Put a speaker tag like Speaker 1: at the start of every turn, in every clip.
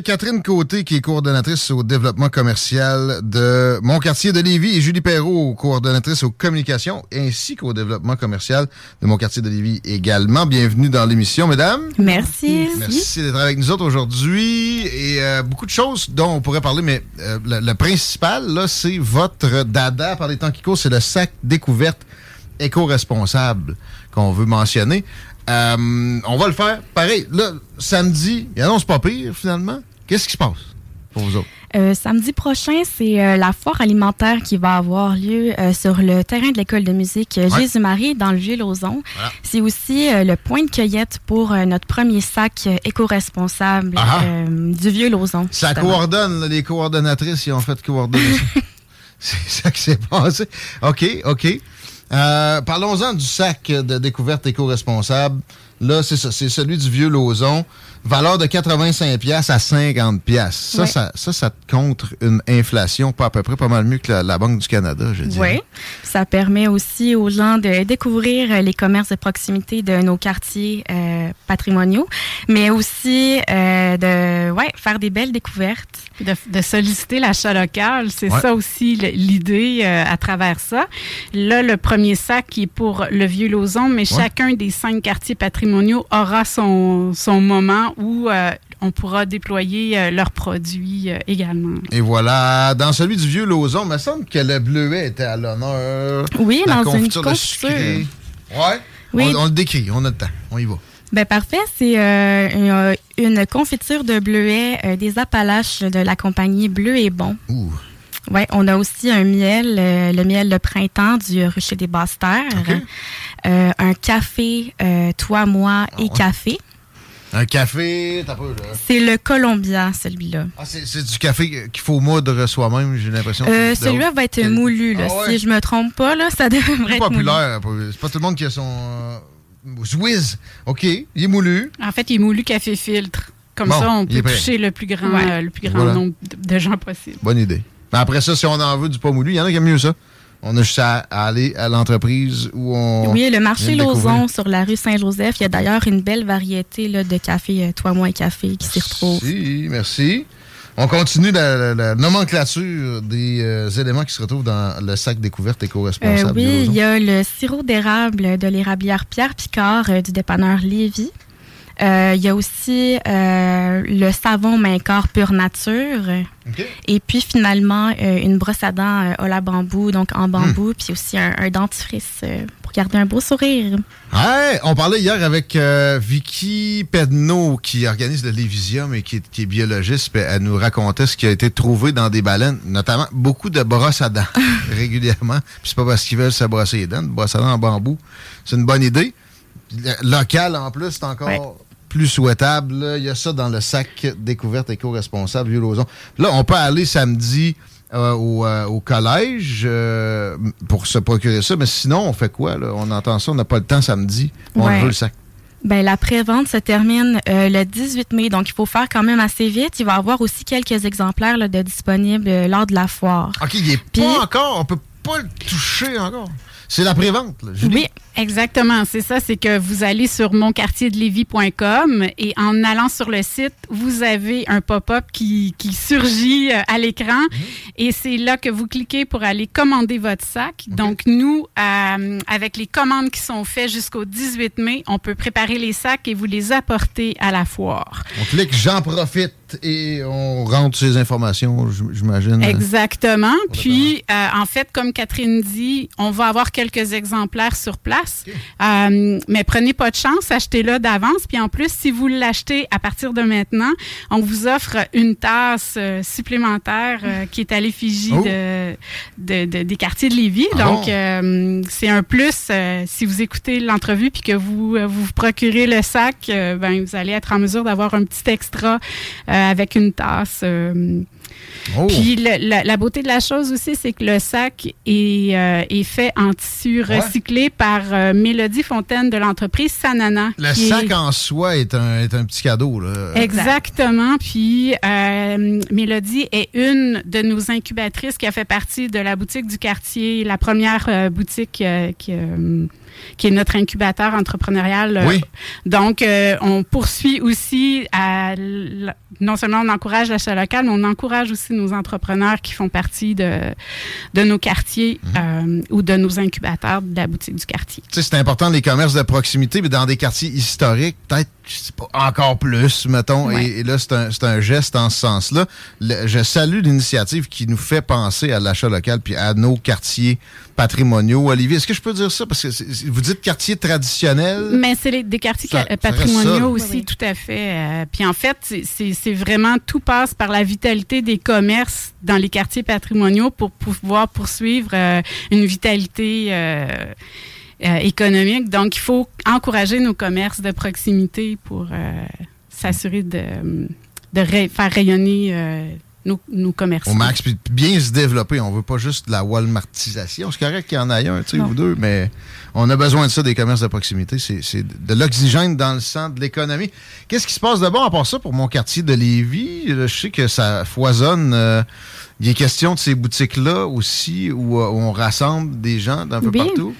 Speaker 1: Catherine Côté, qui est coordonnatrice au développement commercial de mon quartier de Lévis, et Julie Perrault, coordonnatrice aux communications, ainsi qu'au développement commercial de mon quartier de Lévis également. Bienvenue dans l'émission, mesdames.
Speaker 2: Merci.
Speaker 1: Merci d'être avec nous autres aujourd'hui. Et euh, beaucoup de choses dont on pourrait parler, mais euh, le, le principal, là, c'est votre dada par les temps qui courent, c'est le sac découverte éco-responsable qu'on veut mentionner. Euh, on va le faire. Pareil, là, samedi, il annonce pas pire, finalement. Qu'est-ce qui se passe pour vous autres?
Speaker 2: Euh, samedi prochain, c'est euh, la foire alimentaire qui va avoir lieu euh, sur le terrain de l'école de musique Jésus-Marie dans le Vieux-Lauson.
Speaker 1: Voilà.
Speaker 2: C'est aussi le point de cueillette pour notre premier sac éco-responsable
Speaker 1: Ah ah.
Speaker 2: du Vieux-Lauson.
Speaker 1: Ça
Speaker 2: justement.
Speaker 1: coordonne, là, les coordonnatrices, ils ont fait coordonner. C'est ça qui s'est passé. OK, OK. Euh, Parlons-en du sac de découverte éco-responsable. Là, c'est ça, c'est celui du vieux Lauson. Valeur de 85 pièces à 50 pièces. Ça,
Speaker 2: Ouais.
Speaker 1: ça, ça, ça te contre une inflation pas à peu près pas mal mieux que la, la Banque du Canada, je dirais.
Speaker 2: Oui. Ça permet aussi aux gens de découvrir les commerces de proximité de nos quartiers euh, patrimoniaux, mais aussi euh, de ouais, faire des belles découvertes.
Speaker 3: de, de solliciter l'achat local. C'est
Speaker 1: Ouais.
Speaker 3: ça aussi l'idée euh, à travers ça. Là, le premier sac qui est pour le vieux Lauson, mais chacun des cinq quartiers patrimoniaux aura son, son moment où euh, on pourra déployer euh, leurs produits euh, également.
Speaker 1: Et voilà, dans celui du vieux Lauson, il me semble que le bleuet était à l'honneur.
Speaker 2: Oui,
Speaker 1: La
Speaker 2: dans une
Speaker 1: confiture de
Speaker 2: confiture.
Speaker 1: sucré. Ouais.
Speaker 2: Oui.
Speaker 1: On, on le décrit, on a le temps. On y va.
Speaker 2: Ben parfait, c'est euh, une, une confiture de bleuet euh, des Appalaches de la compagnie Bleu et Bon.
Speaker 1: Ouh.
Speaker 2: Ouais, on a aussi un miel, euh, le miel de printemps du rucher des Basses-Terres.
Speaker 1: OK.
Speaker 2: Euh, un café, toi, moi et
Speaker 1: ouais.
Speaker 2: café.
Speaker 1: Un café, t'as pas là.
Speaker 2: C'est le Columbia, celui-là.
Speaker 1: Ah, c'est c'est du café qu'il faut moudre soi-même, j'ai l'impression.
Speaker 2: Euh, celui-là va être moulu, là.
Speaker 1: Ah ouais?
Speaker 2: Si je me trompe pas, là, ça devrait
Speaker 1: C'est
Speaker 2: être
Speaker 1: populaire. C'est pas tout le monde qui a son. euh, Zwiz. OK, il est moulu.
Speaker 3: En fait, il est moulu café filtre. Comme
Speaker 1: Bon,
Speaker 3: ça, on peut toucher le plus grand,
Speaker 2: Ouais.
Speaker 3: euh, le plus grand
Speaker 1: Voilà.
Speaker 3: nombre de, de gens possible.
Speaker 1: Bonne idée. Mais après ça, si on en veut du pas moulu, il y en a qui aiment mieux ça. On a juste à, aller à l'entreprise où on.
Speaker 2: Oui, le marché Lauson sur la rue Saint-Joseph. Il y a d'ailleurs une belle variété là, de café, euh, toi, moi et café, qui s'y retrouve.
Speaker 1: Merci, merci. On continue la, la- la nomenclature des euh, éléments qui se retrouvent dans le sac découverte
Speaker 2: Euh,
Speaker 1: éco-responsable.
Speaker 2: oui,
Speaker 1: du Lauson.
Speaker 2: il y a le sirop d'érable de l'érablière Pierre Picard euh, du dépanneur Euh, Il y a aussi euh, le savon main corps pure nature. Et puis finalement, euh, une brosse à dents euh, Ola bambou, donc en bambou, puis aussi un, un dentifrice pour garder un beau sourire.
Speaker 1: On parlait hier avec Vicky Pedneau qui organise le Lévisium et qui est, qui est biologiste. puis Elle nous racontait ce qui a été trouvé dans des baleines, notamment beaucoup de brosses à dents régulièrement. Puis c'est pas parce qu'ils veulent se brosser les dents, de brosses à dents en bambou. C'est une bonne idée. Local en plus, c'est encore
Speaker 2: Ouais.
Speaker 1: plus souhaitable. là. Il y a ça dans le sac découverte éco-responsable Vieux Lauson. Là, on peut aller samedi euh, au, euh, au collège euh, pour se procurer ça, mais sinon, on fait quoi? Là? On entend ça, on n'a pas le temps samedi. On
Speaker 2: Ouais.
Speaker 1: veut le sac.
Speaker 2: Ben, la prévente se termine euh, le 18 mai, donc il faut faire quand même assez vite. Il va y avoir aussi quelques exemplaires là, de disponibles euh, lors de la foire.
Speaker 1: OK, il est
Speaker 2: Puis-
Speaker 1: pas encore, on peut pas le toucher encore. C'est la prévente.
Speaker 3: Oui, exactement. C'est ça. C'est que vous allez sur monquartierdelévis.com et en allant sur le site, vous avez un pop-up qui, qui surgit euh, à l'écran et c'est là que vous cliquez pour aller commander votre sac. Donc, nous, euh, avec les commandes qui sont faites jusqu'au 18 mai, on peut préparer les sacs et vous les apporter à la foire.
Speaker 1: On clique J'en profite et on rentre ces informations, j'imagine.
Speaker 3: Exactement. Puis, euh, en fait, comme Catherine dit, on va avoir quelques exemplaires sur place. Euh, mais prenez pas de chance, achetez-le d'avance. Puis en plus, si vous l'achetez à partir de maintenant, on vous offre une tasse euh, supplémentaire euh, qui est à l'effigie
Speaker 1: Oh.
Speaker 3: de, de- de- des quartiers de Lévis.
Speaker 1: Ah
Speaker 3: Donc,
Speaker 1: bon?
Speaker 3: c'est un plus si vous écoutez l'entrevue puis que vous vous, vous procurez le sac, ben, vous allez être en mesure d'avoir un petit extra euh, avec une tasse. euh,
Speaker 1: Oh.
Speaker 3: puis le- la, la beauté de la chose aussi, c'est que le sac est, euh, est fait en tissu
Speaker 1: Ouais.
Speaker 3: recyclé par euh, Mélodie Fontaine de l'entreprise Sanana.
Speaker 1: Le sac
Speaker 3: est-
Speaker 1: en soi est un, est un petit cadeau. Là.
Speaker 3: Exactement. Puis euh, Mélodie est une de nos incubatrices qui a fait partie de la boutique du quartier, la première euh, boutique euh, qui, euh, qui est notre incubateur entrepreneurial. Euh,
Speaker 1: Oui.
Speaker 3: Donc, euh, on poursuit aussi à non seulement on encourage l'achat local, mais on encourage aussi nos entrepreneurs qui font partie de, de nos quartiers euh, ou de nos incubateurs de la boutique du quartier.
Speaker 1: Tu sais, c'est important les commerces de proximité, mais dans des quartiers historiques, peut-être, je sais pas, encore plus, mettons.
Speaker 3: Ouais.
Speaker 1: Et, et là, c'est un, c'est un geste en ce sens-là. Je salue l'initiative qui nous fait penser à l'achat local puis à nos quartiers patrimoniaux. Olivier, est-ce que je peux dire ça? Parce que vous dites quartier traditionnel.
Speaker 3: Mais c'est des quartiers
Speaker 1: Ça- ça
Speaker 3: patrimoniaux aussi,
Speaker 2: Oui,
Speaker 3: tout à fait. Euh, puis en fait, c'est- c'est c'est vraiment tout passe par la vitalité des commerces dans les quartiers patrimoniaux pour pouvoir poursuivre euh, une vitalité euh, euh, économique. Donc, il faut encourager nos commerces de proximité pour euh, s'assurer de, de ray- faire rayonner euh, nos, nos commerçants.
Speaker 1: Au max, puis bien se développer. On veut pas juste de la Walmartisation. C'est correct qu'il y en ait un, vous deux, mais on a besoin de ça, des commerces de proximité. C'est de l'oxygène dans le sang de l'économie. Qu'est-ce qui se passe de bon à part ça pour mon quartier de Lévis? Je sais que ça foisonne. il est question de ces boutiques-là aussi où, où on rassemble des gens d'un peu partout.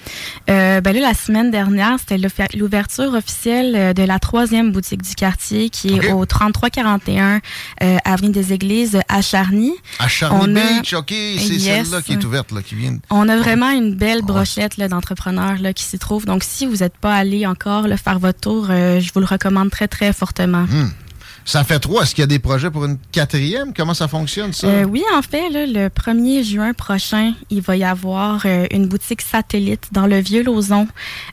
Speaker 2: Euh, ben là, la semaine dernière, c'était l'ouverture officielle euh, de la troisième boutique du quartier qui est au 3341 euh, Avenue des Églises à Charny.
Speaker 1: À Charny
Speaker 2: On a-
Speaker 1: Beach, OK, c'est
Speaker 2: Yes.
Speaker 1: celle-là qui est ouverte, là, qui vient.
Speaker 2: On a vraiment une belle brochette là, d'entrepreneurs qui s'y trouvent. Donc, si vous n'êtes pas allé encore faire votre tour, euh, je vous le recommande très, très fortement.
Speaker 1: Ça fait trois. Est-ce qu'il y a des projets pour une quatrième? Comment ça fonctionne, ça?
Speaker 2: Euh, oui, en fait, là, le 1er juin prochain, il va y avoir euh, une boutique satellite dans le Vieux-Lauzon.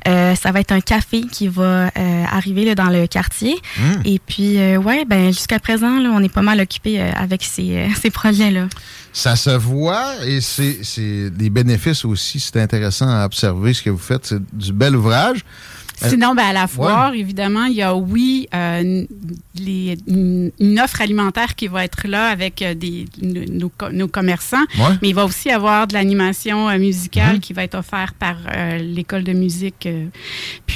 Speaker 2: Euh, ça va être un café qui va euh, arriver là, dans le quartier.
Speaker 1: Hmm.
Speaker 2: Et puis, euh, ouais, ben jusqu'à présent, là, on est pas mal occupé avec ces, euh, ces projets-là.
Speaker 1: Ça se voit et c'est c'est des bénéfices aussi. C'est intéressant à observer ce que vous faites. C'est du bel ouvrage.
Speaker 3: Sinon, ben, à la foire, évidemment, il y a, oui, euh, les- une, offre alimentaire qui va être là avec euh, des, nos, nos co- nos commerçants,
Speaker 1: Ouais.
Speaker 3: mais il va aussi y avoir de l'animation euh, musicale qui va être offerte par euh, l'école de musique.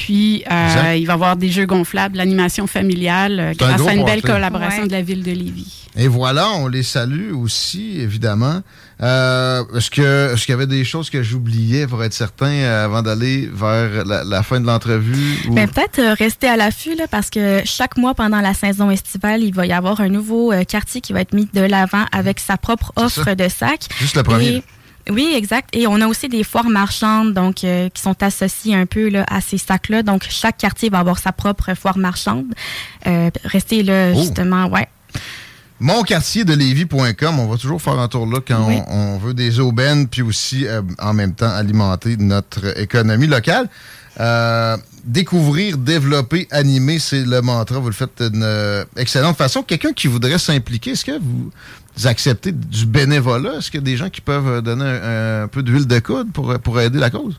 Speaker 3: Puis, euh, il va y avoir des jeux gonflables, l'animation familiale, euh,
Speaker 1: un
Speaker 3: grâce à une belle collaboration
Speaker 2: Ouais.
Speaker 3: de la ville de Lévis.
Speaker 1: Et voilà, on les salue aussi, évidemment. Euh, est-ce que est-ce qu'il y avait des choses que j'oubliais pour être certain euh, avant d'aller vers la, la fin de l'entrevue? ou-
Speaker 2: Ben, peut-être euh, rester à l'affût là, parce que chaque mois pendant la saison estivale, il va y avoir un nouveau euh, quartier qui va être mis de l'avant avec sa propre offre de sacs.
Speaker 1: Juste le premier.
Speaker 2: Et- oui, exact. Et on a aussi des foires marchandes donc euh, qui sont associées un peu là, à ces sacs-là. Donc chaque quartier va avoir sa propre foire marchande. Euh, restez là
Speaker 1: Oh.
Speaker 2: justement, ouais.
Speaker 1: Monquartierdelévis.com, on va toujours faire un tour là quand
Speaker 2: Oui.
Speaker 1: on, on veut des aubaines, puis aussi euh, en même temps alimenter notre économie locale. Euh, découvrir, développer, animer, c'est le mantra. Vous le faites d'une excellente façon. Quelqu'un qui voudrait s'impliquer, est-ce que vous acceptez du bénévolat? Est-ce qu'il y a des gens qui peuvent euh, donner un, peu d'huile de coude pour, pour aider la cause?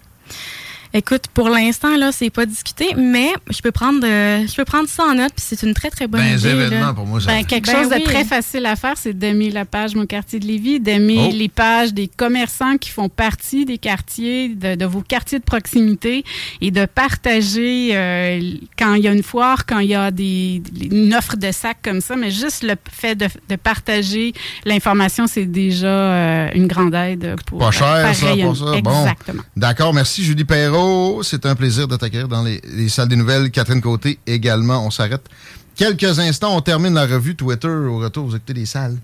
Speaker 2: Écoute, pour l'instant, là, c'est pas discuté, mais je peux prendre, euh, je peux prendre ça en note, puis c'est une très, très bonne
Speaker 1: Ben,
Speaker 2: idée.
Speaker 1: événements pour moi, ça.
Speaker 3: Ben, quelque
Speaker 2: Ben
Speaker 3: chose
Speaker 2: oui.
Speaker 3: de très facile à faire, c'est d'aimer la page Mon quartier de Lévis, d'aimer
Speaker 1: Oh.
Speaker 3: les pages des commerçants qui font partie des quartiers, de, de vos quartiers de proximité et de partager euh, quand il y a une foire, quand il y a des, une offre de sacs comme ça, mais juste le fait de, de partager l'information, c'est déjà euh, une grande aide pour
Speaker 1: Pas cher, ça, pour ça. Bon.
Speaker 3: Exactement.
Speaker 1: D'accord, merci Julie Perrault. C'est un plaisir de t'accueillir dans les, les salles des nouvelles. Catherine Côté également. On s'arrête quelques instants. On termine la revue Twitter. Au retour, vous écoutez les salles.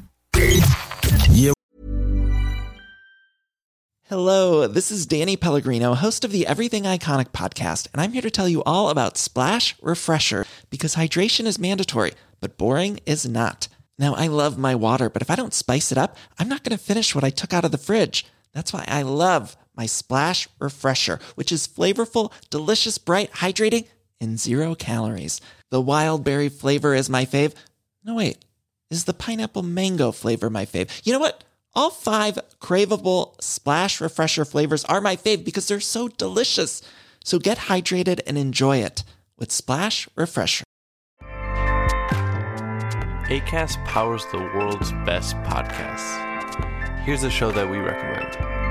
Speaker 4: Hello, this is Danny Pellegrino, host of the Everything Iconic podcast, and I'm here to tell you all about Splash Refresher because hydration is mandatory, but boring is not. Now, I love my water, but if I don't spice it up, I'm not going to finish what I took out of the fridge. That's why I love my Splash Refresher, which is flavorful, delicious, bright, hydrating, and zero calories. The wild berry flavor is my fave. No, wait. Is the pineapple mango flavor my fave? You know what? All five craveable splash refresher flavors are my fave because they're so delicious. So get hydrated and enjoy it with Splash Refresher.
Speaker 5: ACAST powers the world's best podcasts. Here's a show that we recommend.